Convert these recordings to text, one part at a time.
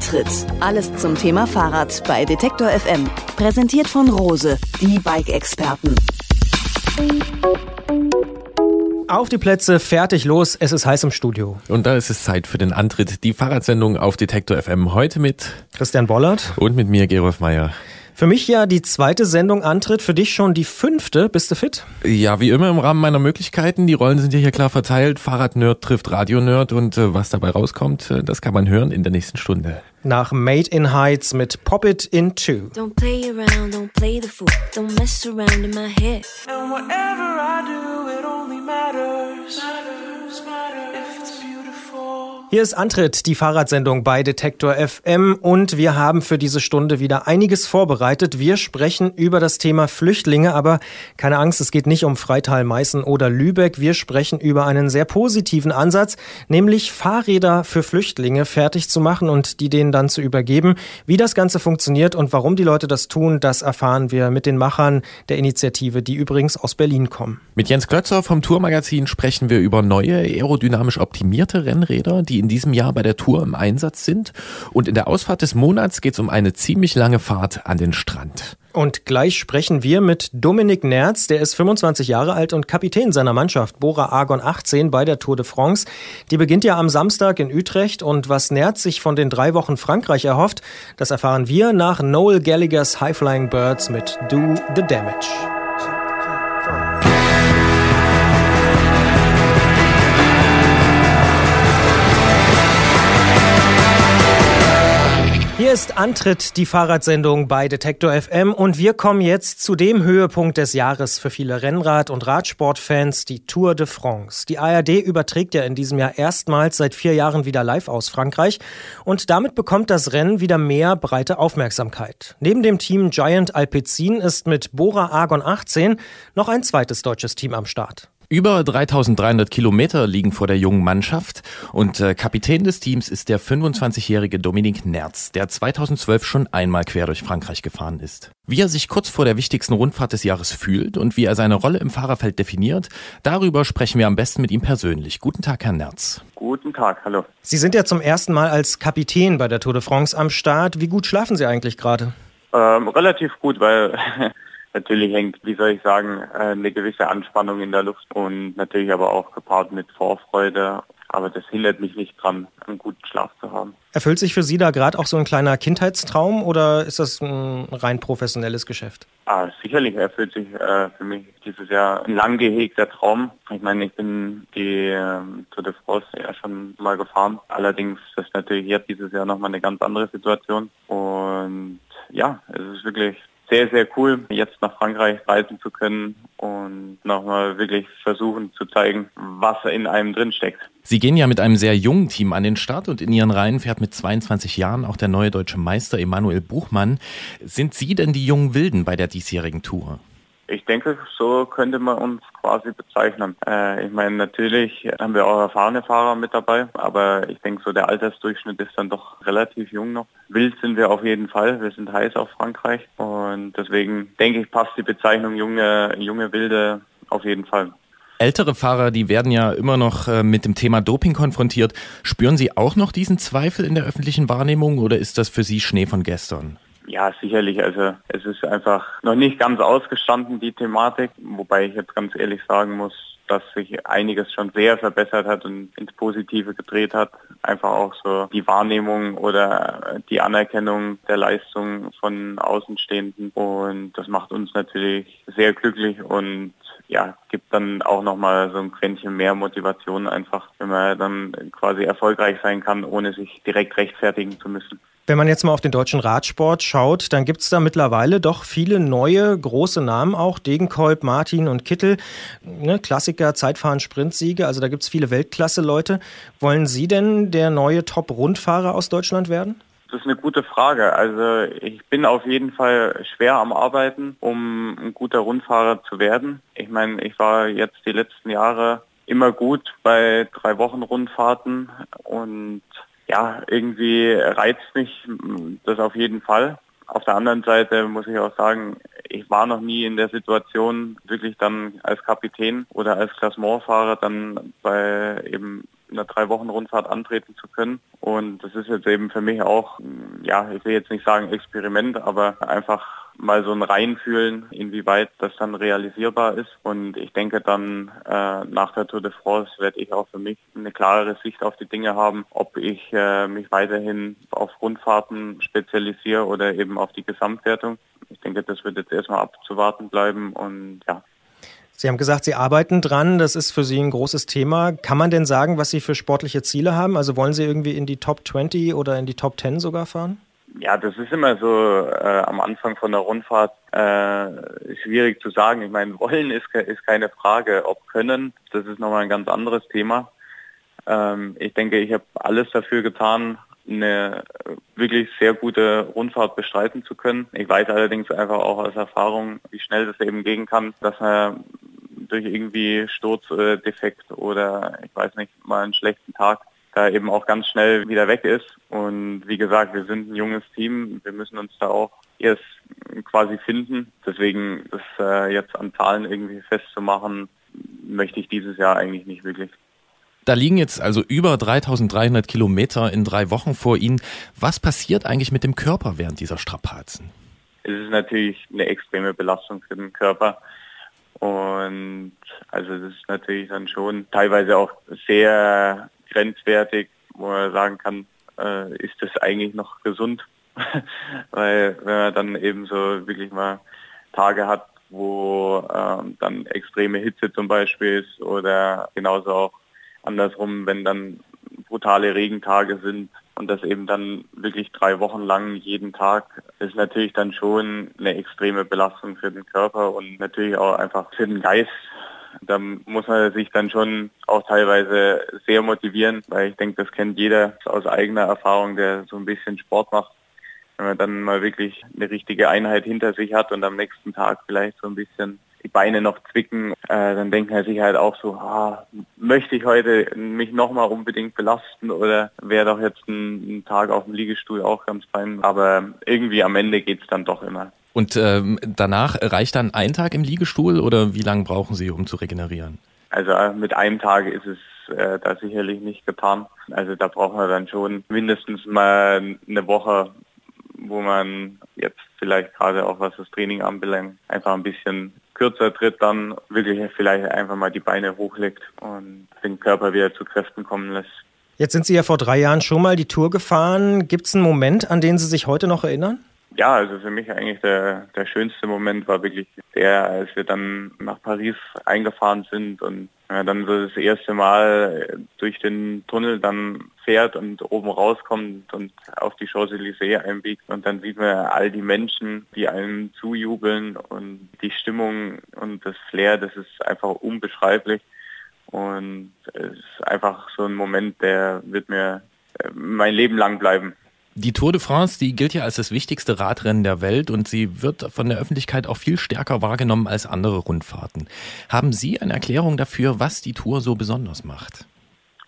Antritt. Alles zum Thema Fahrrad bei Detektor FM. Präsentiert von Rose, die Bike-Experten. Auf die Plätze, fertig, los, es ist heiß im Studio. Und da ist es Zeit für den Antritt, die Fahrradsendung auf Detektor FM. Heute mit Christian Bollert und mit mir, Gerolf Meyer. Für mich ja die zweite Sendung Antritt, für dich schon die fünfte. Bist du fit? Ja, wie immer im Rahmen meiner Möglichkeiten. Die Rollen sind ja hier klar verteilt. Fahrradnerd trifft Radionerd und äh, was dabei rauskommt, äh, das kann man hören in der nächsten Stunde. Nach Made in Heights mit Pop It in Two. Don't play around, don't play the fool, don't mess around in my head. And whatever I do, it only matters. Hier ist Antritt, die Fahrradsendung bei Detektor FM und wir haben für diese Stunde wieder einiges vorbereitet. Wir sprechen über das Thema Flüchtlinge, aber keine Angst, es geht nicht um Freital, Meißen oder Lübeck. Wir sprechen über einen sehr positiven Ansatz, nämlich Fahrräder für Flüchtlinge fertig zu machen und die denen dann zu übergeben. Wie das Ganze funktioniert und warum die Leute das tun, das erfahren wir mit den Machern der Initiative, die übrigens aus Berlin kommen. Mit Jens Klötzer vom Tourmagazin sprechen wir über neue aerodynamisch optimierte Rennräder, die in diesem Jahr bei der Tour im Einsatz sind. Und in der Ausfahrt des Monats geht es um eine ziemlich lange Fahrt an den Strand. Und gleich sprechen wir mit Dominik Nerz, der ist 25 Jahre alt und Kapitän seiner Mannschaft Bora Argon 18 bei der Tour de France. Die beginnt ja am Samstag in Utrecht und was Nerz sich von den drei Wochen Frankreich erhofft, das erfahren wir nach Noel Gallagher's High Flying Birds mit Do the Damage. Hier ist Antritt, die Fahrradsendung bei Detektor FM und wir kommen jetzt zu dem Höhepunkt des Jahres für viele Rennrad- und Radsportfans, die Tour de France. Die ARD überträgt ja in diesem Jahr erstmals seit vier Jahren wieder live aus Frankreich und damit bekommt das Rennen wieder mehr breite Aufmerksamkeit. Neben dem Team Giant Alpecin ist mit Bora Argon 18 noch ein zweites deutsches Team am Start. Über 3300 Kilometer liegen vor der jungen Mannschaft und äh, Kapitän des Teams ist der 25-jährige Dominik Nerz, der 2012 schon einmal quer durch Frankreich gefahren ist. Wie er sich kurz vor der wichtigsten Rundfahrt des Jahres fühlt und wie er seine Rolle im Fahrerfeld definiert, darüber sprechen wir am besten mit ihm persönlich. Guten Tag, Herr Nerz. Guten Tag, hallo. Sie sind ja zum ersten Mal als Kapitän bei der Tour de France am Start. Wie gut schlafen Sie eigentlich gerade? Ähm, relativ gut, weil Natürlich hängt, wie soll ich sagen, äh, eine gewisse Anspannung in der Luft und natürlich aber auch gepaart mit Vorfreude. Aber das hindert mich nicht dran, einen guten Schlaf zu haben. Erfüllt sich für Sie da gerade auch so ein kleiner Kindheitstraum oder ist das ein rein professionelles Geschäft? Ah, sicherlich erfüllt sich äh, für mich dieses Jahr ein lang gehegter Traum. Ich meine, ich bin die äh, Tour de France ja schon mal gefahren. Allerdings ist natürlich jetzt dieses Jahr nochmal eine ganz andere Situation. Und ja, es ist wirklich sehr, sehr cool, jetzt nach Frankreich reisen zu können und nochmal wirklich versuchen zu zeigen, was in einem drin. Sie gehen ja mit einem sehr jungen Team an den Start und in Ihren Reihen fährt mit 22 Jahren auch der neue deutsche Meister Emanuel Buchmann. Sind Sie denn die jungen Wilden bei der diesjährigen Tour? Ich denke, so könnte man uns quasi bezeichnen. Äh, ich meine, natürlich haben wir auch erfahrene Fahrer mit dabei, aber ich denke, so der Altersdurchschnitt ist dann doch relativ jung noch. Wild sind wir auf jeden Fall. Wir sind heiß auf Frankreich und deswegen denke ich, passt die Bezeichnung junge, junge Wilde auf jeden Fall. Ältere Fahrer, die werden ja immer noch äh, mit dem Thema Doping konfrontiert. Spüren Sie auch noch diesen Zweifel in der öffentlichen Wahrnehmung oder ist das für Sie Schnee von gestern? Ja, sicherlich. Also es ist einfach noch nicht ganz ausgestanden, die Thematik. Wobei ich jetzt ganz ehrlich sagen muss, dass sich einiges schon sehr verbessert hat und ins Positive gedreht hat. Einfach auch so die Wahrnehmung oder die Anerkennung der Leistung von Außenstehenden. Und das macht uns natürlich sehr glücklich und ja, gibt dann auch nochmal so ein Quäntchen mehr Motivation einfach, wenn man dann quasi erfolgreich sein kann, ohne sich direkt rechtfertigen zu müssen. Wenn man jetzt mal auf den deutschen Radsport schaut, dann gibt es da mittlerweile doch viele neue große Namen auch. Degenkolb, Martin und Kittel, ne, Klassiker, Zeitfahren, Sprintsiege. Also da gibt es viele Weltklasse-Leute. Wollen Sie denn der neue Top-Rundfahrer aus Deutschland werden? Das ist eine gute Frage. Also ich bin auf jeden Fall schwer am Arbeiten, um ein guter Rundfahrer zu werden. Ich meine, ich war jetzt die letzten Jahre immer gut bei drei Wochen Rundfahrten und ja, irgendwie reizt mich das auf jeden Fall. Auf der anderen Seite muss ich auch sagen, ich war noch nie in der Situation, wirklich dann als Kapitän oder als Klassementfahrer dann bei eben einer drei Wochen Rundfahrt antreten zu können. Und das ist jetzt eben für mich auch, ja, ich will jetzt nicht sagen Experiment, aber einfach mal so ein Reinfühlen, inwieweit das dann realisierbar ist. Und ich denke dann äh, nach der Tour de France werde ich auch für mich eine klarere Sicht auf die Dinge haben, ob ich äh, mich weiterhin auf Rundfahrten spezialisiere oder eben auf die Gesamtwertung. Ich denke, das wird jetzt erstmal abzuwarten bleiben und ja, Sie haben gesagt, Sie arbeiten dran. Das ist für Sie ein großes Thema. Kann man denn sagen, was Sie für sportliche Ziele haben? Also wollen Sie irgendwie in die Top 20 oder in die Top 10 sogar fahren? Ja, das ist immer so äh, am Anfang von der Rundfahrt äh, schwierig zu sagen. Ich meine, wollen ist, ist keine Frage, ob können, das ist nochmal ein ganz anderes Thema. Ähm, ich denke, ich habe alles dafür getan, eine wirklich sehr gute Rundfahrt bestreiten zu können. Ich weiß allerdings einfach auch aus Erfahrung, wie schnell das eben gehen kann, dass man durch irgendwie Sturzdefekt oder ich weiß nicht, mal einen schlechten Tag da eben auch ganz schnell wieder weg ist. Und wie gesagt, wir sind ein junges Team. Wir müssen uns da auch erst quasi finden. Deswegen das äh, jetzt an Zahlen irgendwie festzumachen, möchte ich dieses Jahr eigentlich nicht wirklich. Da liegen jetzt also über 3300 Kilometer in drei Wochen vor Ihnen. Was passiert eigentlich mit dem Körper während dieser Strapazen? Es ist natürlich eine extreme Belastung für den Körper. Und also das ist natürlich dann schon teilweise auch sehr grenzwertig, wo man sagen kann, äh, ist das eigentlich noch gesund? Weil wenn man dann eben so wirklich mal Tage hat, wo ähm, dann extreme Hitze zum Beispiel ist oder genauso auch andersrum, wenn dann brutale Regentage sind und das eben dann wirklich drei Wochen lang jeden Tag, ist natürlich dann schon eine extreme Belastung für den Körper und natürlich auch einfach für den Geist. Da muss man sich dann schon auch teilweise sehr motivieren, weil ich denke, das kennt jeder aus eigener Erfahrung, der so ein bisschen Sport macht. Wenn man dann mal wirklich eine richtige Einheit hinter sich hat und am nächsten Tag vielleicht so ein bisschen die Beine noch zwicken, äh, dann denken er sich halt auch so, ah, möchte ich heute mich nochmal unbedingt belasten oder wäre doch jetzt ein, ein, Tag auf dem Liegestuhl auch ganz fein. Aber irgendwie am Ende geht es dann doch immer. Und ähm, danach reicht dann ein Tag im Liegestuhl oder wie lange brauchen Sie, um zu regenerieren? Also äh, mit einem Tag ist es äh, da sicherlich nicht getan. Also da braucht man dann schon mindestens mal eine Woche, wo man jetzt vielleicht gerade auch was das Training anbelangt, einfach ein bisschen kürzer tritt, dann wirklich vielleicht einfach mal die Beine hochlegt und den Körper wieder zu Kräften kommen lässt. Jetzt sind Sie ja vor drei Jahren schon mal die Tour gefahren. Gibt es einen Moment, an den Sie sich heute noch erinnern? Ja, also für mich eigentlich der, der schönste Moment war wirklich der, als wir dann nach Paris eingefahren sind und äh, dann so das erste Mal durch den Tunnel dann fährt und oben rauskommt und auf die Champs-Élysées einbiegt und dann sieht man all die Menschen, die einem zujubeln und die Stimmung und das Flair, das ist einfach unbeschreiblich und es ist einfach so ein Moment, der wird mir äh, mein Leben lang bleiben. Die Tour de France, die gilt ja als das wichtigste Radrennen der Welt und sie wird von der Öffentlichkeit auch viel stärker wahrgenommen als andere Rundfahrten. Haben Sie eine Erklärung dafür, was die Tour so besonders macht?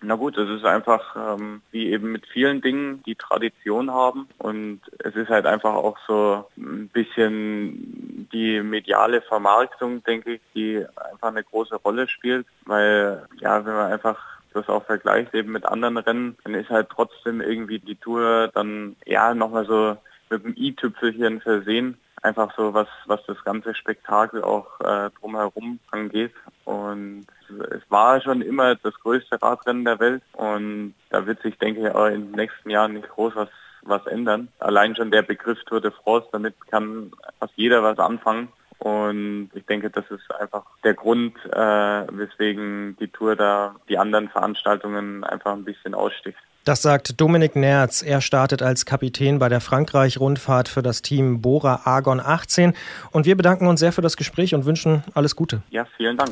Na gut, es ist einfach ähm, wie eben mit vielen Dingen, die Tradition haben und es ist halt einfach auch so ein bisschen die mediale Vermarktung, denke ich, die einfach eine große Rolle spielt, weil ja, wenn man einfach das auch vergleicht eben mit anderen Rennen, dann ist halt trotzdem irgendwie die Tour dann ja nochmal so mit dem i-Tüpfelchen versehen. einfach so, was, was das ganze Spektakel auch äh, drumherum angeht. Und es war schon immer das größte Radrennen der Welt und da wird sich, denke ich, auch in den nächsten Jahren nicht groß was, was ändern. Allein schon der Begriff Tour de France, damit kann fast jeder was anfangen. Und ich denke, das ist einfach der Grund, äh, weswegen die Tour da die anderen Veranstaltungen einfach ein bisschen aussticht. Das sagt Dominik Nerz. Er startet als Kapitän bei der Frankreich-Rundfahrt für das Team Bora Argon 18. Und wir bedanken uns sehr für das Gespräch und wünschen alles Gute. Ja, vielen Dank.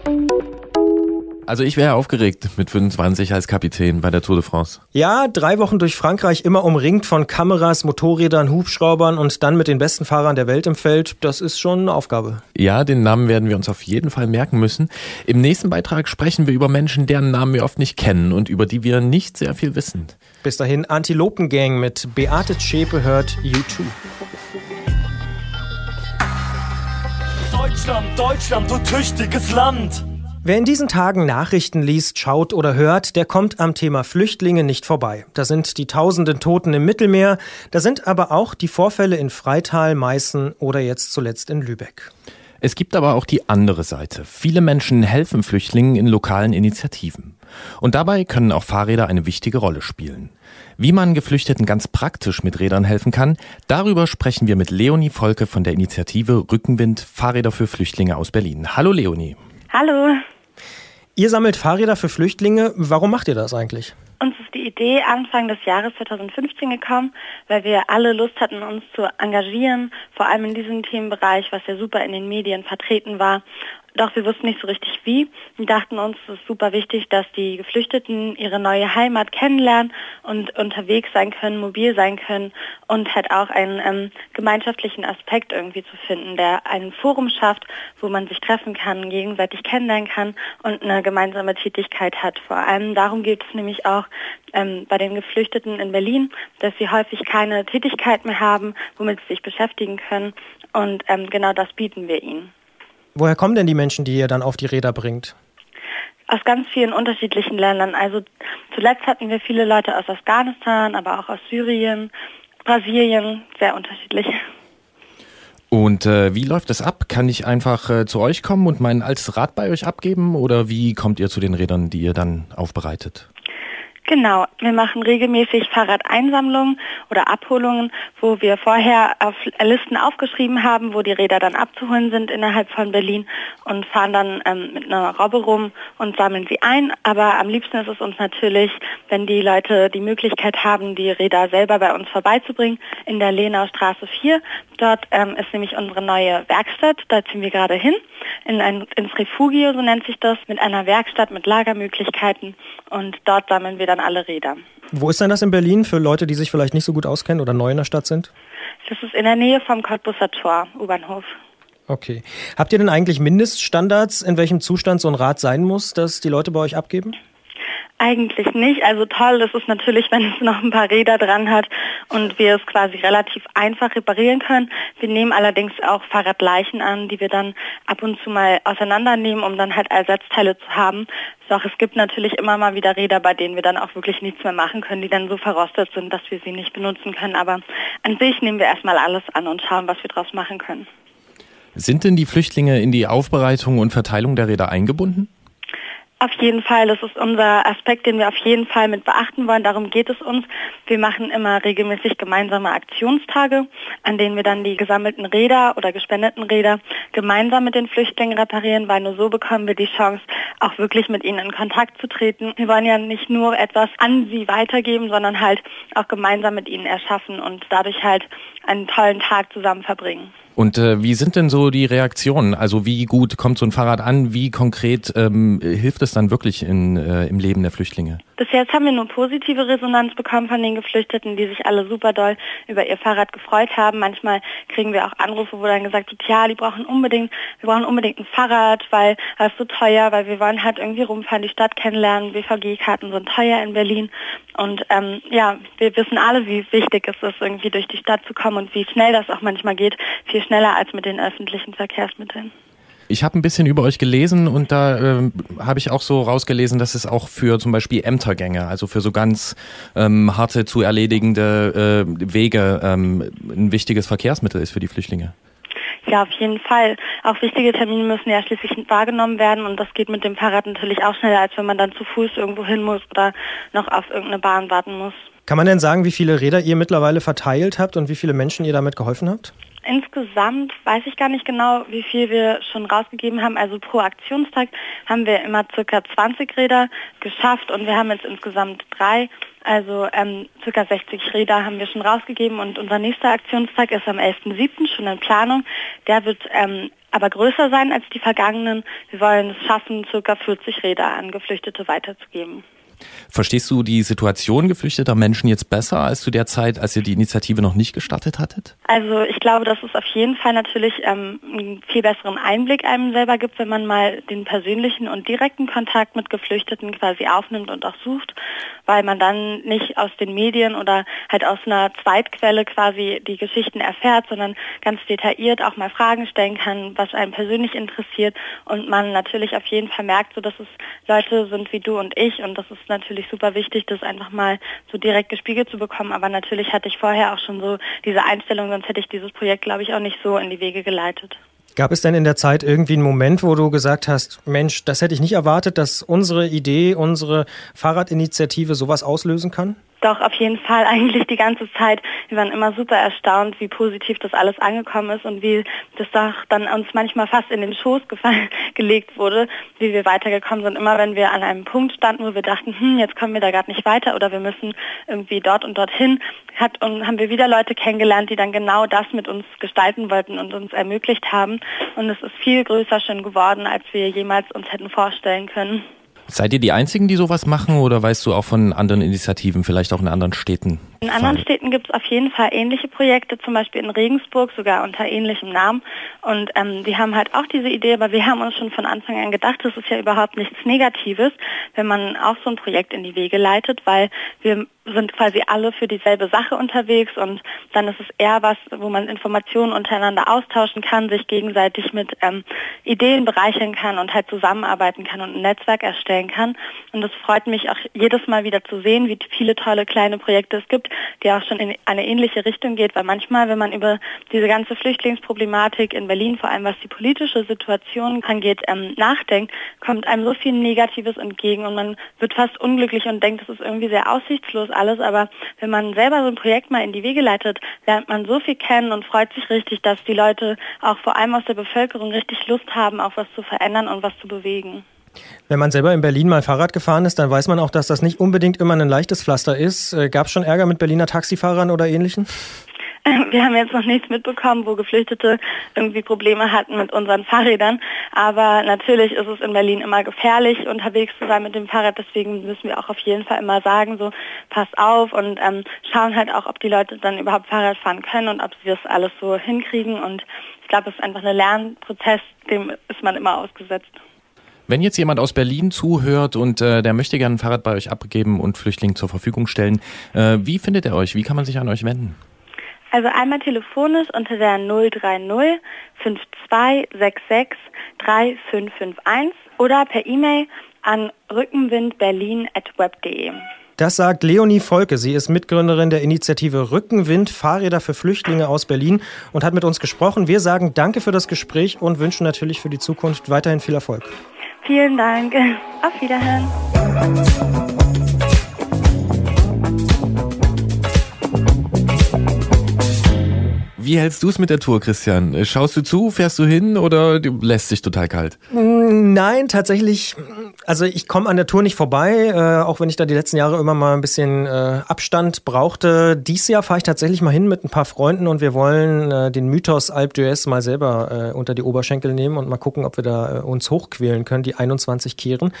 Also ich wäre aufgeregt mit 25 als Kapitän bei der Tour de France. Ja, drei Wochen durch Frankreich, immer umringt von Kameras, Motorrädern, Hubschraubern und dann mit den besten Fahrern der Welt im Feld. Das ist schon eine Aufgabe. Ja, den Namen werden wir uns auf jeden Fall merken müssen. Im nächsten Beitrag sprechen wir über Menschen, deren Namen wir oft nicht kennen und über die wir nicht sehr viel wissen. Bis dahin Antilopengang mit Beate Zschäpe hört U2. Deutschland, Deutschland, du tüchtiges Land! Wer in diesen Tagen Nachrichten liest, schaut oder hört, der kommt am Thema Flüchtlinge nicht vorbei. Da sind die tausenden Toten im Mittelmeer, da sind aber auch die Vorfälle in Freital, Meißen oder jetzt zuletzt in Lübeck. Es gibt aber auch die andere Seite. Viele Menschen helfen Flüchtlingen in lokalen Initiativen. Und dabei können auch Fahrräder eine wichtige Rolle spielen. Wie man Geflüchteten ganz praktisch mit Rädern helfen kann, darüber sprechen wir mit Leonie Volke von der Initiative Rückenwind Fahrräder für Flüchtlinge aus Berlin. Hallo Leonie. Hallo. Ihr sammelt Fahrräder für Flüchtlinge. Warum macht ihr das eigentlich? Uns ist die Idee Anfang des Jahres 2015 gekommen, weil wir alle Lust hatten, uns zu engagieren, vor allem in diesem Themenbereich, was ja super in den Medien vertreten war. Doch wir wussten nicht so richtig wie. Wir dachten uns, es ist super wichtig, dass die Geflüchteten ihre neue Heimat kennenlernen und unterwegs sein können, mobil sein können und halt auch einen ähm, gemeinschaftlichen Aspekt irgendwie zu finden, der ein Forum schafft, wo man sich treffen kann, gegenseitig kennenlernen kann und eine gemeinsame Tätigkeit hat. Vor allem darum geht es nämlich auch ähm, bei den Geflüchteten in Berlin, dass sie häufig keine Tätigkeit mehr haben, womit sie sich beschäftigen können und ähm, genau das bieten wir ihnen. Woher kommen denn die Menschen, die ihr dann auf die Räder bringt? Aus ganz vielen unterschiedlichen Ländern. Also zuletzt hatten wir viele Leute aus Afghanistan, aber auch aus Syrien, Brasilien, sehr unterschiedlich. Und äh, wie läuft das ab? Kann ich einfach äh, zu euch kommen und mein altes Rad bei euch abgeben oder wie kommt ihr zu den Rädern, die ihr dann aufbereitet? Genau, wir machen regelmäßig Fahrradeinsammlungen oder Abholungen, wo wir vorher auf Listen aufgeschrieben haben, wo die Räder dann abzuholen sind innerhalb von Berlin und fahren dann ähm, mit einer Robbe rum und sammeln sie ein. Aber am liebsten ist es uns natürlich, wenn die Leute die Möglichkeit haben, die Räder selber bei uns vorbeizubringen in der Lenau Straße 4. Dort ähm, ist nämlich unsere neue Werkstatt, da ziehen wir gerade hin, in ein, ins Refugio, so nennt sich das, mit einer Werkstatt mit Lagermöglichkeiten und dort sammeln wir dann alle Räder. Wo ist denn das in Berlin für Leute, die sich vielleicht nicht so gut auskennen oder neu in der Stadt sind? Das ist in der Nähe vom Cottbusser Tor, U-Bahnhof. Okay. Habt ihr denn eigentlich Mindeststandards, in welchem Zustand so ein Rad sein muss, dass die Leute bei euch abgeben? Eigentlich nicht. Also toll ist es natürlich, wenn es noch ein paar Räder dran hat und wir es quasi relativ einfach reparieren können. Wir nehmen allerdings auch Fahrradleichen an, die wir dann ab und zu mal auseinandernehmen, um dann halt Ersatzteile zu haben. Doch es gibt natürlich immer mal wieder Räder, bei denen wir dann auch wirklich nichts mehr machen können, die dann so verrostet sind, dass wir sie nicht benutzen können. Aber an sich nehmen wir erstmal alles an und schauen, was wir daraus machen können. Sind denn die Flüchtlinge in die Aufbereitung und Verteilung der Räder eingebunden? Auf jeden Fall, das ist unser Aspekt, den wir auf jeden Fall mit beachten wollen. Darum geht es uns. Wir machen immer regelmäßig gemeinsame Aktionstage, an denen wir dann die gesammelten Räder oder gespendeten Räder gemeinsam mit den Flüchtlingen reparieren, weil nur so bekommen wir die Chance, auch wirklich mit ihnen in Kontakt zu treten. Wir wollen ja nicht nur etwas an sie weitergeben, sondern halt auch gemeinsam mit ihnen erschaffen und dadurch halt einen tollen Tag zusammen verbringen. Und äh, wie sind denn so die Reaktionen? Also wie gut kommt so ein Fahrrad an? Wie konkret ähm, hilft es dann wirklich in, äh, im Leben der Flüchtlinge? Bis jetzt haben wir nur positive Resonanz bekommen von den Geflüchteten, die sich alle super doll über ihr Fahrrad gefreut haben. Manchmal kriegen wir auch Anrufe, wo dann gesagt wird, ja, die brauchen unbedingt, wir brauchen unbedingt ein Fahrrad, weil das ist so teuer, weil wir wollen halt irgendwie rumfahren, die Stadt kennenlernen. BVG-Karten sind teuer in Berlin. Und ähm, ja, wir wissen alle, wie wichtig es ist, irgendwie durch die Stadt zu kommen und wie schnell das auch manchmal geht. Viel schneller als mit den öffentlichen Verkehrsmitteln. Ich habe ein bisschen über euch gelesen und da äh, habe ich auch so rausgelesen, dass es auch für zum Beispiel Ämtergänge, also für so ganz ähm, harte zu erledigende äh, Wege ähm, ein wichtiges Verkehrsmittel ist für die Flüchtlinge. Ja, auf jeden Fall. Auch wichtige Termine müssen ja schließlich wahrgenommen werden und das geht mit dem Fahrrad natürlich auch schneller, als wenn man dann zu Fuß irgendwo hin muss oder noch auf irgendeine Bahn warten muss. Kann man denn sagen, wie viele Räder ihr mittlerweile verteilt habt und wie viele Menschen ihr damit geholfen habt? Insgesamt weiß ich gar nicht genau, wie viel wir schon rausgegeben haben. Also pro Aktionstag haben wir immer circa 20 Räder geschafft und wir haben jetzt insgesamt drei. Also ähm, circa 60 Räder haben wir schon rausgegeben und unser nächster Aktionstag ist am 11.07. schon in Planung. Der wird ähm, aber größer sein als die vergangenen. Wir wollen es schaffen, circa 40 Räder an Geflüchtete weiterzugeben. Verstehst du die Situation geflüchteter Menschen jetzt besser als zu der Zeit, als ihr die Initiative noch nicht gestartet hattet? Also ich glaube, dass es auf jeden Fall natürlich ähm, einen viel besseren Einblick einem selber gibt, wenn man mal den persönlichen und direkten Kontakt mit Geflüchteten quasi aufnimmt und auch sucht, weil man dann nicht aus den Medien oder halt aus einer Zweitquelle quasi die Geschichten erfährt, sondern ganz detailliert auch mal Fragen stellen kann, was einen persönlich interessiert und man natürlich auf jeden Fall merkt, so dass es Leute sind wie du und ich und das ist natürlich super wichtig, das einfach mal so direkt gespiegelt zu bekommen. Aber natürlich hatte ich vorher auch schon so diese Einstellung, sonst hätte ich dieses Projekt, glaube ich, auch nicht so in die Wege geleitet. Gab es denn in der Zeit irgendwie einen Moment, wo du gesagt hast, Mensch, das hätte ich nicht erwartet, dass unsere Idee, unsere Fahrradinitiative sowas auslösen kann? Doch, auf jeden Fall eigentlich die ganze Zeit. Wir waren immer super erstaunt, wie positiv das alles angekommen ist und wie das doch dann uns manchmal fast in den Schoß gefallen, gelegt wurde, wie wir weitergekommen sind. Immer wenn wir an einem Punkt standen, wo wir dachten, hm, jetzt kommen wir da gerade nicht weiter oder wir müssen irgendwie dort und dorthin, hat, und haben wir wieder Leute kennengelernt, die dann genau das mit uns gestalten wollten und uns ermöglicht haben. Und es ist viel größer schon geworden, als wir jemals uns hätten vorstellen können. Seid ihr die Einzigen, die sowas machen oder weißt du auch von anderen Initiativen, vielleicht auch in anderen Städten? In anderen Städten gibt es auf jeden Fall ähnliche Projekte, zum Beispiel in Regensburg sogar unter ähnlichem Namen. Und ähm, die haben halt auch diese Idee, aber wir haben uns schon von Anfang an gedacht, das ist ja überhaupt nichts Negatives, wenn man auch so ein Projekt in die Wege leitet, weil wir sind quasi alle für dieselbe Sache unterwegs und dann ist es eher was, wo man Informationen untereinander austauschen kann, sich gegenseitig mit ähm, Ideen bereichern kann und halt zusammenarbeiten kann und ein Netzwerk erstellen kann. Und es freut mich auch jedes Mal wieder zu sehen, wie viele tolle kleine Projekte es gibt, die auch schon in eine ähnliche Richtung geht, weil manchmal, wenn man über diese ganze Flüchtlingsproblematik in Berlin, vor allem was die politische Situation angeht, ähm, nachdenkt, kommt einem so viel Negatives entgegen und man wird fast unglücklich und denkt, es ist irgendwie sehr aussichtslos alles, aber wenn man selber so ein Projekt mal in die Wege leitet, lernt man so viel kennen und freut sich richtig, dass die Leute auch vor allem aus der Bevölkerung richtig Lust haben, auch was zu verändern und was zu bewegen. Wenn man selber in Berlin mal Fahrrad gefahren ist, dann weiß man auch, dass das nicht unbedingt immer ein leichtes Pflaster ist. Äh, Gab es schon Ärger mit Berliner Taxifahrern oder ähnlichen? Wir haben jetzt noch nichts mitbekommen, wo Geflüchtete irgendwie Probleme hatten mit unseren Fahrrädern. Aber natürlich ist es in Berlin immer gefährlich, unterwegs zu sein mit dem Fahrrad. Deswegen müssen wir auch auf jeden Fall immer sagen, so pass auf und ähm, schauen halt auch, ob die Leute dann überhaupt Fahrrad fahren können und ob sie das alles so hinkriegen. Und ich glaube, es ist einfach ein Lernprozess, dem ist man immer ausgesetzt. Wenn jetzt jemand aus Berlin zuhört und äh, der möchte gerne ein Fahrrad bei euch abgeben und Flüchtlingen zur Verfügung stellen, äh, wie findet er euch? Wie kann man sich an euch wenden? Also einmal telefonisch unter der 030 5266 3551 oder per E-Mail an rückenwindberlin.web.de. Das sagt Leonie Volke. Sie ist Mitgründerin der Initiative Rückenwind Fahrräder für Flüchtlinge aus Berlin und hat mit uns gesprochen. Wir sagen Danke für das Gespräch und wünschen natürlich für die Zukunft weiterhin viel Erfolg. Vielen Dank. Auf Wiederhören. Wie hältst du es mit der Tour, Christian? Schaust du zu, fährst du hin oder lässt dich total kalt? Nein, tatsächlich Also ich komme an der Tour nicht vorbei, äh, auch wenn ich da die letzten Jahre immer mal ein bisschen äh, Abstand brauchte. Dies Jahr fahre ich tatsächlich mal hin mit ein paar Freunden und wir wollen äh, den Mythos Alp d'Huez mal selber äh, unter die Oberschenkel nehmen und mal gucken, ob wir da äh, uns hochquälen können, die 21 Kehren.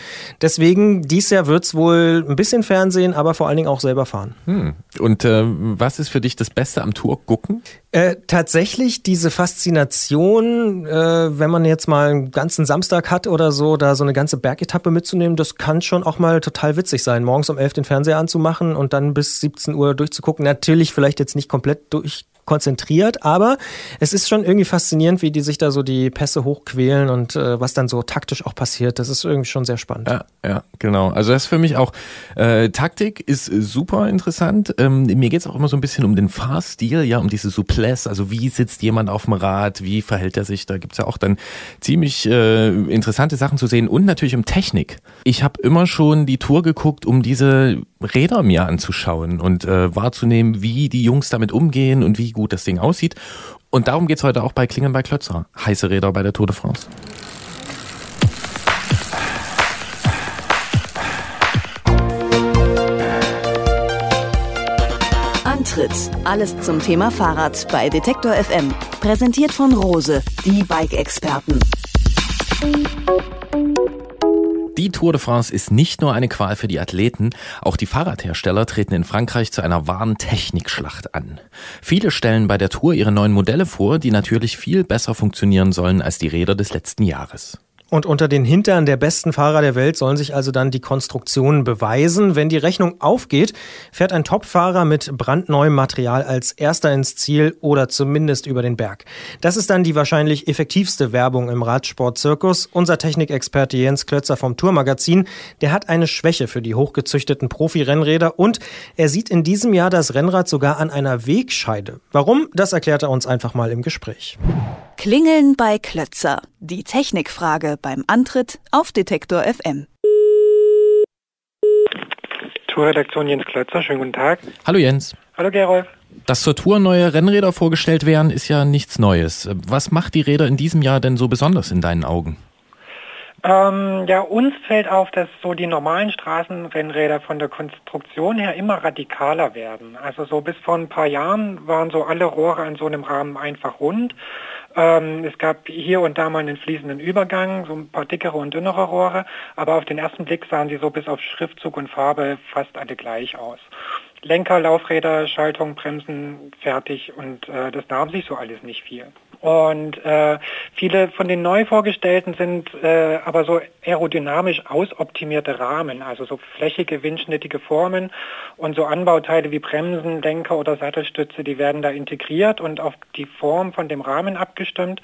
Deswegen, dies Jahr wird's wohl ein bisschen Fernsehen, aber vor allen Dingen auch selber fahren. Hm. Und äh, was ist für dich das Beste am Tour gucken? Äh, tatsächlich diese Faszination, äh, wenn man jetzt mal einen ganzen Samstag hat oder so, da so eine ganze Bergetappe mitzunehmen, das kann schon auch mal total witzig sein. Morgens um elf den Fernseher anzumachen und dann bis 17 Uhr durchzugucken. Natürlich vielleicht jetzt nicht komplett durch konzentriert, aber es ist schon irgendwie faszinierend, wie die sich da so die Pässe hochquälen und äh, was dann so taktisch auch passiert. Das ist irgendwie schon sehr spannend. Ja, ja genau. Also das ist für mich auch, äh, Taktik ist super interessant. Ähm, mir geht es auch immer so ein bisschen um den Fahrstil, ja, um diese Souplesse, also wie sitzt jemand auf dem Rad, wie verhält er sich, da gibt's ja auch dann ziemlich äh, interessante Sachen zu sehen und natürlich um Technik. Ich habe immer schon die Tour geguckt, um diese Räder mir anzuschauen und äh, wahrzunehmen, wie die Jungs damit umgehen und wie gut das Ding aussieht. Und darum geht's heute auch bei Klingen bei Klötzer. Heiße Räder bei der Tour de France. Antritt. Alles zum Thema Fahrrad bei Detektor FM. Präsentiert von Rose, die Bike-Experten. Die Tour de France ist nicht nur eine Qual für die Athleten, auch die Fahrradhersteller treten in Frankreich zu einer wahren Technikschlacht an. Viele stellen bei der Tour ihre neuen Modelle vor, die natürlich viel besser funktionieren sollen als die Räder des letzten Jahres. Und unter den Hintern der besten Fahrer der Welt sollen sich also dann die Konstruktionen beweisen. Wenn die Rechnung aufgeht, fährt ein Topfahrer mit brandneuem Material als erster ins Ziel oder zumindest über den Berg. Das ist dann die wahrscheinlich effektivste Werbung im Radsportzirkus. Unser Technikexperte Jens Klötzer vom Tourmagazin, der hat eine Schwäche für die hochgezüchteten Profi-Rennräder und er sieht in diesem Jahr das Rennrad sogar an einer Wegscheide. Warum? Das erklärt er uns einfach mal im Gespräch. Klingeln bei Klötzer. Die Technikfrage beim Antritt auf Detektor FM. Tourredaktion Jens Klötzer, schönen guten Tag. Hallo Jens. Hallo Gerolf. Dass zur Tour neue Rennräder vorgestellt werden, ist ja nichts Neues. Was macht die Räder in diesem Jahr denn so besonders in deinen Augen? Ähm, ja, uns fällt auf, dass so die normalen Straßenrennräder von der Konstruktion her immer radikaler werden. Also so bis vor ein paar Jahren waren so alle Rohre an so einem Rahmen einfach rund. Ähm, es gab hier und da mal einen fließenden Übergang, so ein paar dickere und dünnere Rohre, aber auf den ersten Blick sahen sie so bis auf Schriftzug und Farbe fast alle gleich aus. Lenker, Laufräder, Schaltung, Bremsen fertig und äh, das nahm sich so alles nicht viel. Und äh, viele von den neu vorgestellten sind äh, aber so aerodynamisch ausoptimierte Rahmen, also so flächige, windschnittige Formen und so Anbauteile wie Bremsen, Lenker oder Sattelstütze, die werden da integriert und auf die Form von dem Rahmen abgestimmt.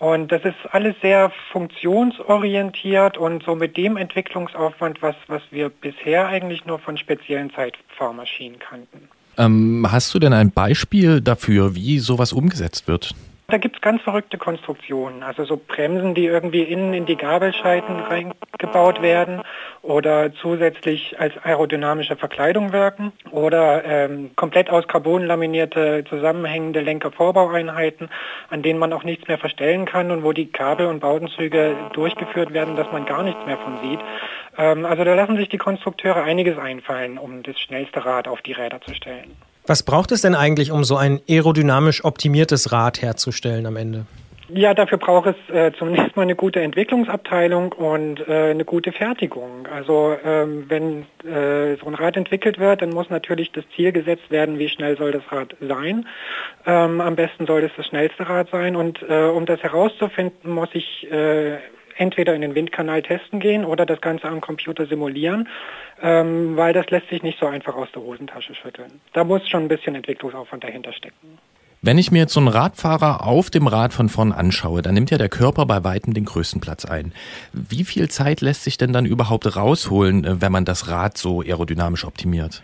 Und das ist alles sehr funktionsorientiert und so mit dem Entwicklungsaufwand, was, was wir bisher eigentlich nur von speziellen Zeitfahrmaschinen kannten. Ähm, hast du denn ein Beispiel dafür, wie sowas umgesetzt wird? Da gibt es ganz verrückte Konstruktionen, also so Bremsen, die irgendwie innen in die Gabelscheiten reingebaut werden oder zusätzlich als aerodynamische Verkleidung wirken oder ähm, komplett aus Carbon laminierte zusammenhängende Lenkervorbaueinheiten, an denen man auch nichts mehr verstellen kann und wo die Kabel und Bautenzüge durchgeführt werden, dass man gar nichts mehr von sieht. Ähm, also da lassen sich die Konstrukteure einiges einfallen, um das schnellste Rad auf die Räder zu stellen. Was braucht es denn eigentlich, um so ein aerodynamisch optimiertes Rad herzustellen am Ende? Ja, dafür braucht es äh, zunächst mal eine gute Entwicklungsabteilung und äh, eine gute Fertigung. Also ähm, wenn äh, so ein Rad entwickelt wird, dann muss natürlich das Ziel gesetzt werden, wie schnell soll das Rad sein. Ähm, am besten soll es das schnellste Rad sein und äh, um das herauszufinden, muss ich äh, entweder in den Windkanal testen gehen oder das Ganze am Computer simulieren, ähm, weil das lässt sich nicht so einfach aus der Hosentasche schütteln. Da muss schon ein bisschen Entwicklungsaufwand dahinter stecken. Wenn ich mir jetzt so einen Radfahrer auf dem Rad von vorn anschaue, dann nimmt ja der Körper bei weitem den größten Platz ein. Wie viel Zeit lässt sich denn dann überhaupt rausholen, äh, wenn man das Rad so aerodynamisch optimiert?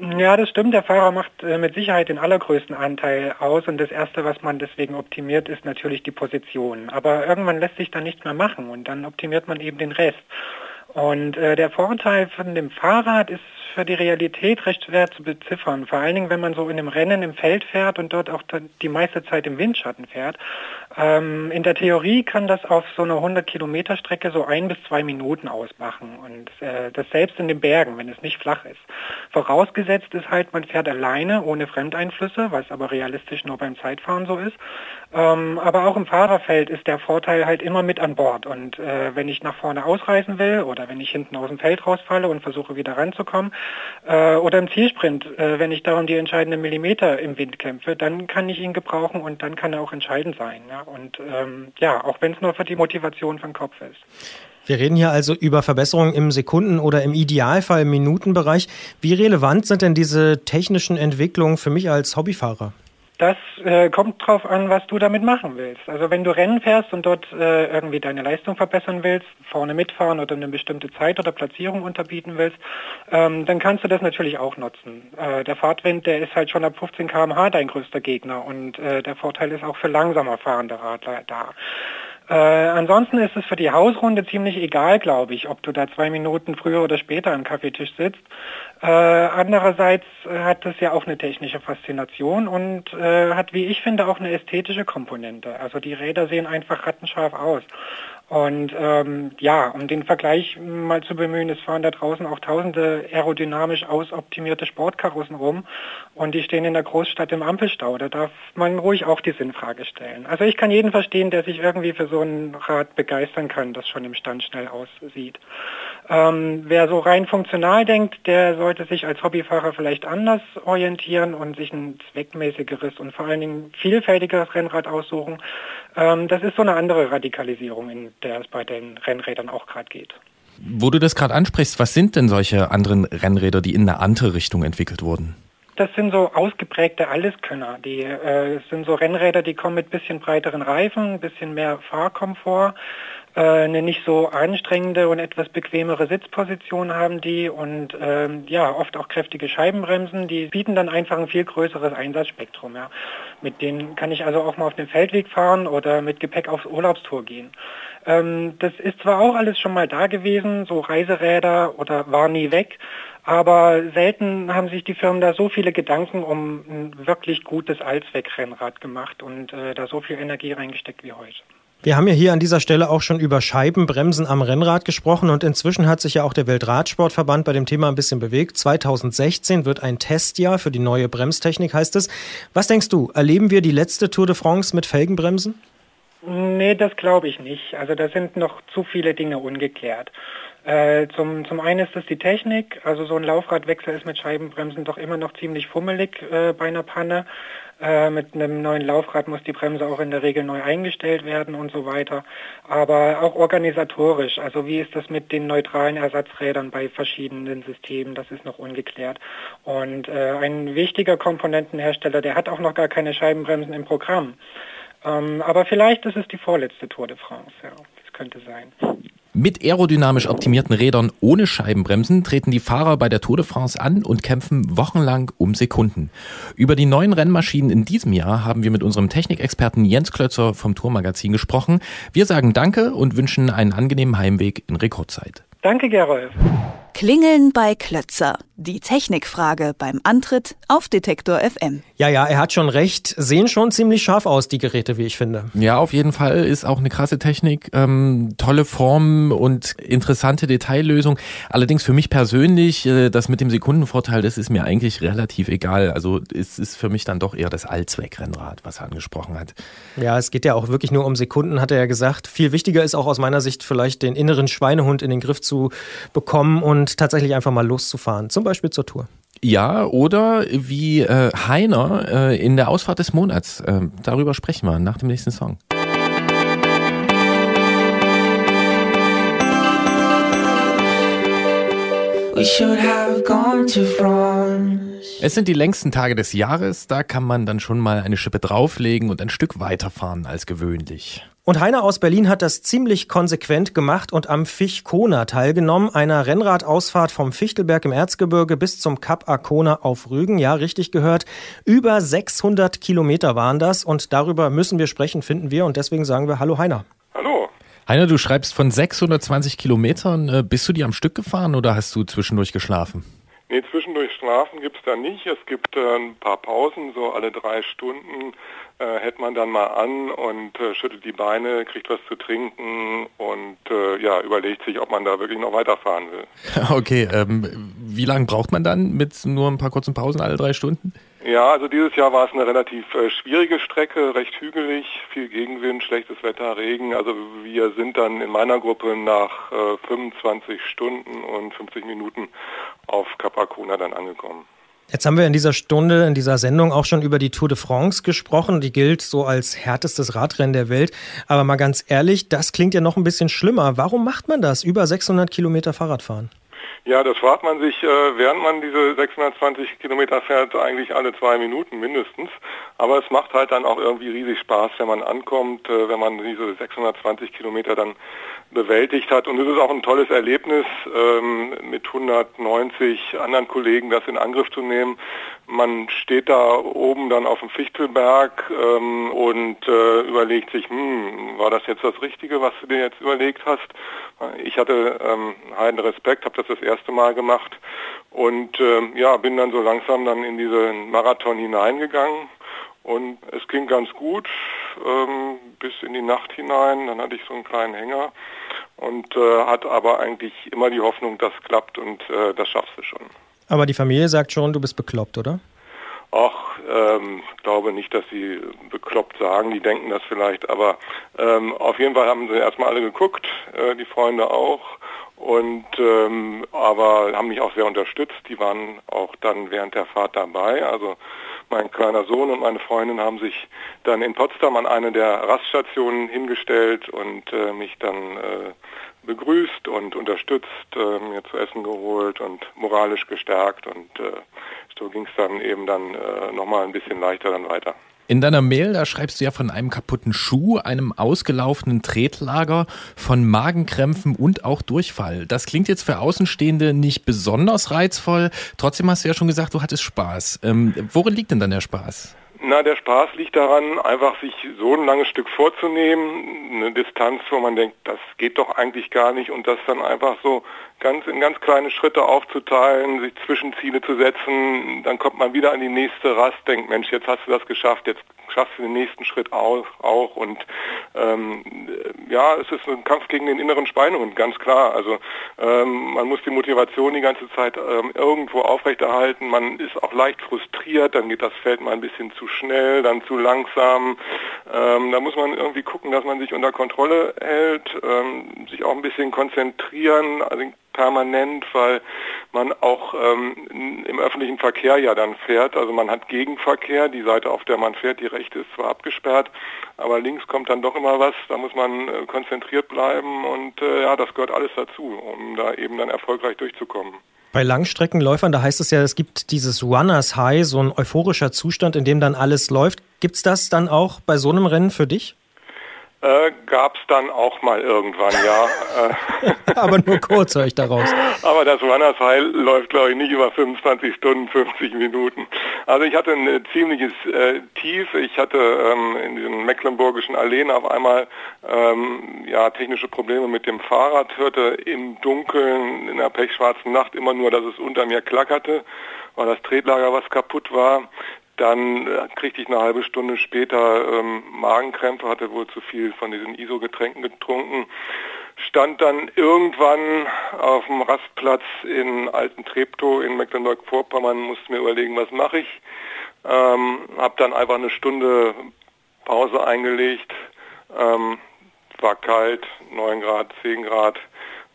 Ja, das stimmt. Der Fahrer macht äh, mit Sicherheit den allergrößten Anteil aus und das Erste, was man deswegen optimiert, ist natürlich die Position. Aber irgendwann lässt sich da nichts mehr machen und dann optimiert man eben den Rest. Und äh, der Vorteil von dem Fahrrad ist für die Realität recht schwer zu beziffern. Vor allen Dingen, wenn man so in einem Rennen im Feld fährt und dort auch die meiste Zeit im Windschatten fährt. Ähm, in der Theorie kann das auf so einer 100 Kilometer Strecke so ein bis zwei Minuten ausmachen und äh, das selbst in den Bergen, wenn es nicht flach ist. Vorausgesetzt ist halt, man fährt alleine ohne Fremdeinflüsse, was aber realistisch nur beim Zeitfahren so ist. Ähm, aber auch im Fahrerfeld ist der Vorteil halt immer mit an Bord und äh, wenn ich nach vorne ausreißen will oder wenn ich hinten aus dem Feld rausfalle und versuche wieder ranzukommen äh, oder im Zielsprint, äh, wenn ich darum die entscheidenden Millimeter im Wind kämpfe, dann kann ich ihn gebrauchen und dann kann er auch entscheidend sein. Ja? Und ähm, ja, auch wenn es nur für die Motivation vom Kopf ist. Wir reden hier also über Verbesserungen im Sekunden- oder im Idealfall im Minutenbereich. Wie relevant sind denn diese technischen Entwicklungen für mich als Hobbyfahrer? Das äh, kommt drauf an, was du damit machen willst. Also wenn du Rennen fährst und dort äh, irgendwie deine Leistung verbessern willst, vorne mitfahren oder eine bestimmte Zeit oder Platzierung unterbieten willst, ähm, dann kannst du das natürlich auch nutzen. Äh, der Fahrtwind, der ist halt schon ab 15 km/h dein größter Gegner und äh, der Vorteil ist auch für langsamer fahrende Radler da. Äh, ansonsten ist es für die Hausrunde ziemlich egal, glaube ich, ob du da zwei Minuten früher oder später am Kaffeetisch sitzt. Äh, andererseits hat es ja auch eine technische Faszination und äh, hat, wie ich finde, auch eine ästhetische Komponente. Also die Räder sehen einfach rattenscharf aus. Und ähm, ja, um den Vergleich mal zu bemühen, es fahren da draußen auch tausende aerodynamisch ausoptimierte Sportkarossen rum und die stehen in der Großstadt im Ampelstau. Da darf man ruhig auch die Sinnfrage stellen. Also ich kann jeden verstehen, der sich irgendwie für so ein Rad begeistern kann, das schon im Stand schnell aussieht. Ähm, wer so rein funktional denkt, der sollte sich als Hobbyfahrer vielleicht anders orientieren und sich ein zweckmäßigeres und vor allen Dingen vielfältigeres Rennrad aussuchen. Ähm, das ist so eine andere Radikalisierung, in der es bei den Rennrädern auch gerade geht. Wo du das gerade ansprichst, was sind denn solche anderen Rennräder, die in eine andere Richtung entwickelt wurden? Das sind so ausgeprägte Alleskönner. Die äh, sind so Rennräder, die kommen mit bisschen breiteren Reifen, ein bisschen mehr Fahrkomfort, eine nicht so anstrengende und etwas bequemere Sitzposition haben die und ähm, ja, oft auch kräftige Scheibenbremsen. Die bieten dann einfach ein viel größeres Einsatzspektrum. Ja. Mit denen kann ich also auch mal auf den Feldweg fahren oder mit Gepäck aufs Urlaubstour gehen. Ähm, das ist zwar auch alles schon mal da gewesen, so Reiseräder oder war nie weg, aber selten haben sich die Firmen da so viele Gedanken um ein wirklich gutes Allzweckrennrad gemacht und äh, da so viel Energie reingesteckt wie heute. Wir haben ja hier an dieser Stelle auch schon über Scheibenbremsen am Rennrad gesprochen und inzwischen hat sich ja auch der Weltradsportverband bei dem Thema ein bisschen bewegt. 2016 wird ein Testjahr für die neue Bremstechnik, heißt es. Was denkst du, erleben wir die letzte Tour de France mit Felgenbremsen? Nee, das glaube ich nicht. Also da sind noch zu viele Dinge ungeklärt. Äh, zum, zum einen ist es die Technik, also so ein Laufradwechsel ist mit Scheibenbremsen doch immer noch ziemlich fummelig äh, bei einer Panne. Äh, mit einem neuen Laufrad muss die Bremse auch in der Regel neu eingestellt werden und so weiter. Aber auch organisatorisch, also wie ist das mit den neutralen Ersatzrädern bei verschiedenen Systemen, das ist noch ungeklärt. Und äh, ein wichtiger Komponentenhersteller, der hat auch noch gar keine Scheibenbremsen im Programm. Ähm, aber vielleicht ist es die vorletzte Tour de France, ja, das könnte sein. Mit aerodynamisch optimierten Rädern ohne Scheibenbremsen treten die Fahrer bei der Tour de France an und kämpfen wochenlang um Sekunden. Über die neuen Rennmaschinen in diesem Jahr haben wir mit unserem Technikexperten Jens Klötzer vom Tourmagazin gesprochen. Wir sagen Danke und wünschen einen angenehmen Heimweg in Rekordzeit. Danke, Gerolf. Klingeln bei Klötzer. Die Technikfrage beim Antritt auf Detektor FM. Ja, ja, er hat schon recht. Sehen schon ziemlich scharf aus, die Geräte, wie ich finde. Ja, auf jeden Fall ist auch eine krasse Technik, ähm, tolle Form und interessante Detaillösung. Allerdings für mich persönlich, äh, das mit dem Sekundenvorteil, das ist mir eigentlich relativ egal. Also es ist für mich dann doch eher das Allzweckrennrad, was er angesprochen hat. Ja, es geht ja auch wirklich nur um Sekunden, hat er ja gesagt. Viel wichtiger ist auch aus meiner Sicht vielleicht den inneren Schweinehund in den Griff zu bekommen und tatsächlich einfach mal loszufahren. Zum Beispiel zur Tour. Ja, oder wie äh, Heiner äh, in der Ausfahrt des Monats. Äh, darüber sprechen wir nach dem nächsten Song. Es sind die längsten Tage des Jahres, da kann man dann schon mal eine Schippe drauflegen und ein Stück weiterfahren als gewöhnlich. Und Heiner aus Berlin hat das ziemlich konsequent gemacht und am Fichkona teilgenommen, einer Rennradausfahrt vom Fichtelberg im Erzgebirge bis zum Kap Arkona auf Rügen. Ja, richtig gehört. Über 600 Kilometer waren das und darüber müssen wir sprechen, finden wir. Und deswegen sagen wir Hallo Heiner. Hallo. Heiner, du schreibst von 620 Kilometern. Äh, bist du die am Stück gefahren oder hast du zwischendurch geschlafen? Nee, zwischendurch Strafen gibt es da nicht. Es gibt äh, ein paar Pausen, so alle drei Stunden äh, hält man dann mal an und äh, schüttelt die Beine, kriegt was zu trinken und äh, ja, überlegt sich, ob man da wirklich noch weiterfahren will. Okay, ähm, wie lange braucht man dann mit nur ein paar kurzen Pausen alle drei Stunden? Ja, also dieses Jahr war es eine relativ äh, schwierige Strecke, recht hügelig, viel Gegenwind, schlechtes Wetter, Regen. Also wir sind dann in meiner Gruppe nach äh, 25 Stunden und 50 Minuten auf Capacona dann angekommen. Jetzt haben wir in dieser Stunde, in dieser Sendung auch schon über die Tour de France gesprochen. Die gilt so als härtestes Radrennen der Welt. Aber mal ganz ehrlich, das klingt ja noch ein bisschen schlimmer. Warum macht man das? Über 600 Kilometer Fahrradfahren? Ja, das fragt man sich, äh, während man diese 620 Kilometer fährt, eigentlich alle zwei Minuten mindestens. Aber es macht halt dann auch irgendwie riesig Spaß, wenn man ankommt, äh, wenn man diese 620 Kilometer dann bewältigt hat. Und es ist auch ein tolles Erlebnis, ähm, mit 190 anderen Kollegen das in Angriff zu nehmen. Man steht da oben dann auf dem Fichtelberg ähm, und äh, überlegt sich, hm, war das jetzt das Richtige, was du dir jetzt überlegt hast? Ich hatte ähm, heiden Respekt, habe das das erste Mal gemacht und ähm, ja, bin dann so langsam dann in diesen Marathon hineingegangen und es ging ganz gut ähm, bis in die Nacht hinein. Dann hatte ich so einen kleinen Hänger und äh, hatte aber eigentlich immer die Hoffnung, das klappt und äh, das schaffst du schon. Aber die Familie sagt schon, du bist bekloppt, oder? Ach, ähm, glaube nicht, dass sie bekloppt sagen, die denken das vielleicht, aber ähm, auf jeden Fall haben sie erstmal alle geguckt, äh, die Freunde auch, und ähm, aber haben mich auch sehr unterstützt. Die waren auch dann während der Fahrt dabei. Also mein kleiner Sohn und meine Freundin haben sich dann in Potsdam an eine der Raststationen hingestellt und äh, mich dann äh, begrüßt und unterstützt, äh, mir zu essen geholt und moralisch gestärkt und äh, ging es dann eben dann äh, nochmal ein bisschen leichter dann weiter. In deiner Mail, da schreibst du ja von einem kaputten Schuh, einem ausgelaufenen Tretlager, von Magenkrämpfen und auch Durchfall. Das klingt jetzt für Außenstehende nicht besonders reizvoll. Trotzdem hast du ja schon gesagt, du hattest Spaß. Ähm, worin liegt denn dann der Spaß? Na, der Spaß liegt daran, einfach sich so ein langes Stück vorzunehmen, eine Distanz, wo man denkt, das geht doch eigentlich gar nicht und das dann einfach so ganz in ganz kleine Schritte aufzuteilen, sich Zwischenziele zu setzen, dann kommt man wieder an die nächste Rast, denkt, Mensch, jetzt hast du das geschafft, jetzt schaffst du den nächsten Schritt auch, auch. und ähm, ja, es ist ein Kampf gegen den inneren Schweinehund, ganz klar. Also ähm, man muss die Motivation die ganze Zeit ähm, irgendwo aufrechterhalten. Man ist auch leicht frustriert, dann geht das Feld mal ein bisschen zu schnell, dann zu langsam. Ähm, da muss man irgendwie gucken, dass man sich unter Kontrolle hält, ähm, sich auch ein bisschen konzentrieren. Also permanent, weil man auch ähm, im öffentlichen Verkehr ja dann fährt. Also man hat Gegenverkehr, die Seite, auf der man fährt, die rechte ist zwar abgesperrt, aber links kommt dann doch immer was, da muss man äh, konzentriert bleiben und äh, ja, das gehört alles dazu, um da eben dann erfolgreich durchzukommen. Bei Langstreckenläufern, da heißt es ja, es gibt dieses Runners High, so ein euphorischer Zustand, in dem dann alles läuft. Gibt es das dann auch bei so einem Rennen für dich? Äh, Gab es dann auch mal irgendwann, ja. Aber nur kurz höre ich daraus. Aber das Runners High läuft, glaube ich, nicht über 25 Stunden, 50 Minuten. Also ich hatte ein ziemliches äh, Tief. Ich hatte ähm, in diesen mecklenburgischen Alleen auf einmal ähm, ja, technische Probleme mit dem Fahrrad, hörte im Dunkeln, in der pechschwarzen Nacht immer nur, dass es unter mir klackerte, weil das Tretlager was kaputt war. Dann äh, kriegte ich eine halbe Stunde später ähm, Magenkrämpfe, hatte wohl zu viel von diesen ISO-Getränken getrunken. Stand dann irgendwann auf dem Rastplatz in Alten Treptow in Mecklenburg-Vorpommern, musste mir überlegen, was mache ich. Ähm, habe dann einfach eine Stunde Pause eingelegt. Ähm, war kalt, 9 Grad, 10 Grad.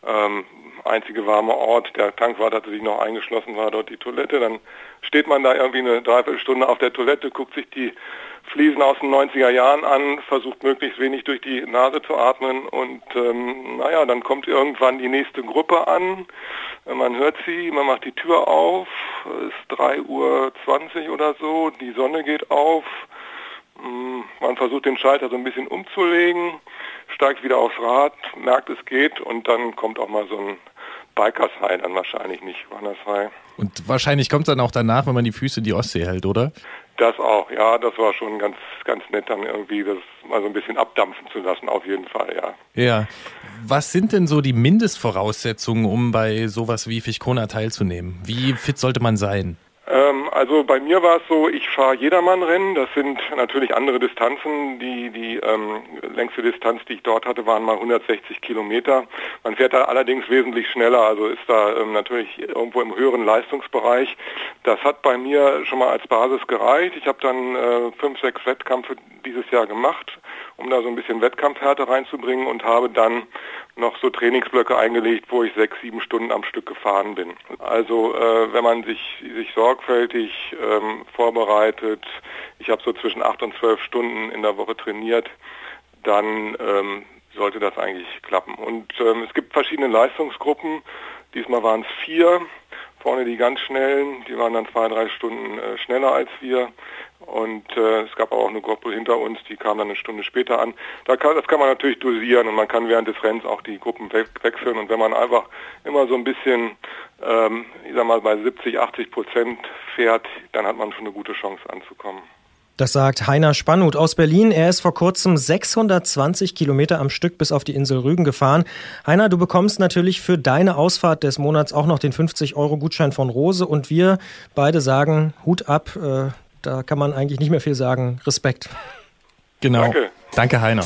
Ähm, einzige warme Ort. Der Tankwart hatte sich noch eingeschlossen, war dort die Toilette. Dann steht man da irgendwie eine Dreiviertelstunde auf der Toilette, guckt sich die Fliesen aus den 90er Jahren an, versucht möglichst wenig durch die Nase zu atmen und ähm, naja, dann kommt irgendwann die nächste Gruppe an. Man hört sie, man macht die Tür auf, es ist 3.20 Uhr oder so, die Sonne geht auf, mm, man versucht den Schalter so ein bisschen umzulegen, steigt wieder aufs Rad, merkt es geht und dann kommt auch mal so ein Bikers High dann wahrscheinlich nicht, Runners High. Und wahrscheinlich kommt es dann auch danach, wenn man die Füße in die Ostsee hält, oder? Das auch, ja, das war schon ganz, ganz nett, dann irgendwie das mal so ein bisschen abdampfen zu lassen, auf jeden Fall, ja. Ja. Was sind denn so die Mindestvoraussetzungen, um bei sowas wie Fichkona teilzunehmen? Wie fit sollte man sein? Ähm, also bei mir war es so, ich fahre Jedermann-Rennen. Das sind natürlich andere Distanzen. Die, die ähm, längste Distanz, die ich dort hatte, waren mal 160 Kilometer. Man fährt da allerdings wesentlich schneller, also ist da ähm, natürlich irgendwo im höheren Leistungsbereich. Das hat bei mir schon mal als Basis gereicht. Ich habe dann äh, fünf, sechs Wettkämpfe dieses Jahr gemacht, um da so ein bisschen Wettkampfhärte reinzubringen und habe dann noch so Trainingsblöcke eingelegt, wo ich sechs, sieben Stunden am Stück gefahren bin. Also äh, wenn man sich, sich sorgfältig ähm, vorbereitet, ich habe so zwischen acht und zwölf Stunden in der Woche trainiert, dann ähm, sollte das eigentlich klappen. Und ähm, es gibt verschiedene Leistungsgruppen. Diesmal waren es vier. Vorne die ganz schnellen, die waren dann zwei, drei Stunden äh, schneller als wir. Und äh, es gab auch eine Gruppe hinter uns, die kam dann eine Stunde später an. Da kann, das kann man natürlich dosieren und man kann während des Rennens auch die Gruppen we wechseln. Und wenn man einfach immer so ein bisschen, ähm, ich sag mal, bei 70, 80 Prozent fährt, dann hat man schon eine gute Chance anzukommen. Das sagt Heiner Spannut aus Berlin. Er ist vor kurzem 620 Kilometer am Stück bis auf die Insel Rügen gefahren. Heiner, du bekommst natürlich für deine Ausfahrt des Monats auch noch den 50 Euro Gutschein von Rose und wir beide sagen Hut ab. Äh, da kann man eigentlich nicht mehr viel sagen. Respekt. Genau. Danke, Danke Heiner.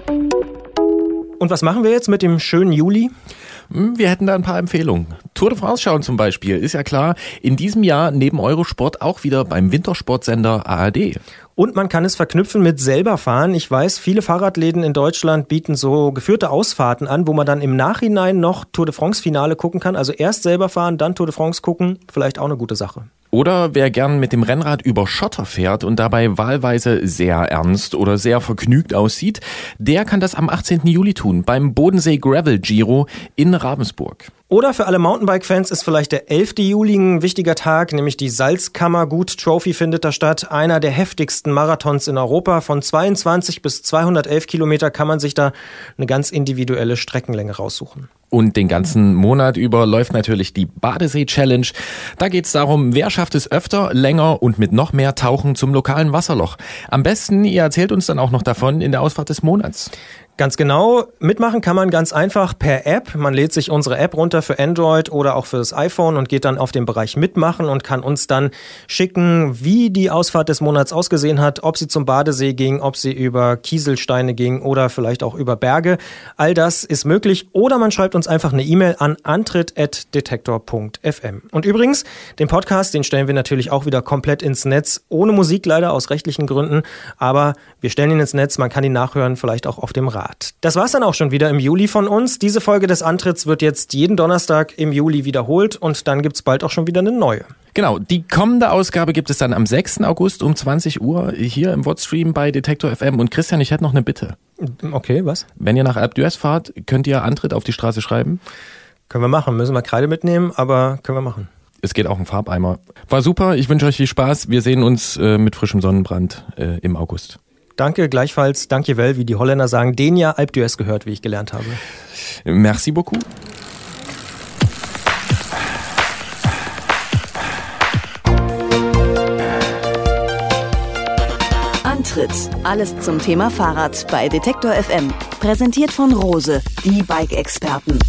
Und was machen wir jetzt mit dem schönen Juli? Hm, wir hätten da ein paar Empfehlungen. Tour de France schauen zum Beispiel, ist ja klar, in diesem Jahr neben Eurosport auch wieder beim Wintersportsender ARD. Und man kann es verknüpfen mit selber fahren. Ich weiß, viele Fahrradläden in Deutschland bieten so geführte Ausfahrten an, wo man dann im Nachhinein noch Tour de France Finale gucken kann. Also erst selber fahren, dann Tour de France gucken. Vielleicht auch eine gute Sache. Oder wer gern mit dem Rennrad über Schotter fährt und dabei wahlweise sehr ernst oder sehr vergnügt aussieht, der kann das am 18. Juli tun beim Bodensee Gravel Giro in Ravensburg. Oder für alle Mountainbike-Fans ist vielleicht der 11. Juli ein wichtiger Tag, nämlich die Salzkammergut Trophy findet da statt. Einer der heftigsten Marathons in Europa. Von 22 bis 211 Kilometer kann man sich da eine ganz individuelle Streckenlänge raussuchen. Und den ganzen Monat über läuft natürlich die Badesee Challenge. Da geht es darum, wer schafft es öfter, länger und mit noch mehr Tauchen zum lokalen Wasserloch. Am besten, ihr erzählt uns dann auch noch davon in der Ausfahrt des Monats. Ganz genau. Mitmachen kann man ganz einfach per App. Man lädt sich unsere App runter für Android oder auch für das iPhone und geht dann auf den Bereich Mitmachen und kann uns dann schicken, wie die Ausfahrt des Monats ausgesehen hat, ob sie zum Badesee ging, ob sie über Kieselsteine ging oder vielleicht auch über Berge. All das ist möglich. Oder man schreibt uns einfach eine E-Mail an antritt.detektor.fm. Und übrigens, den Podcast, den stellen wir natürlich auch wieder komplett ins Netz. Ohne Musik leider aus rechtlichen Gründen. Aber wir stellen ihn ins Netz. Man kann ihn nachhören, vielleicht auch auf dem Rad. Start. Das war's dann auch schon wieder im Juli von uns. Diese Folge des Antritts wird jetzt jeden Donnerstag im Juli wiederholt und dann gibt's bald auch schon wieder eine neue. Genau, die kommende Ausgabe gibt es dann am 6. August um 20 Uhr hier im Wordstream bei Detektor FM. Und Christian, ich hätte noch eine Bitte. Okay, was? Wenn ihr nach Alp d'Huez fahrt, könnt ihr Antritt auf die Straße schreiben? Können wir machen. Müssen wir Kreide mitnehmen, aber können wir machen. Es geht auch ein Farbeimer. War super, ich wünsche euch viel Spaß. Wir sehen uns äh, mit frischem Sonnenbrand äh, im August. Danke, gleichfalls. Danke, well, wie die Holländer sagen. Den ja Alp d'Huez gehört, wie ich gelernt habe. Merci beaucoup. Antritt. Alles zum Thema Fahrrad bei Detektor FM. Präsentiert von Rose, die Bike-Experten.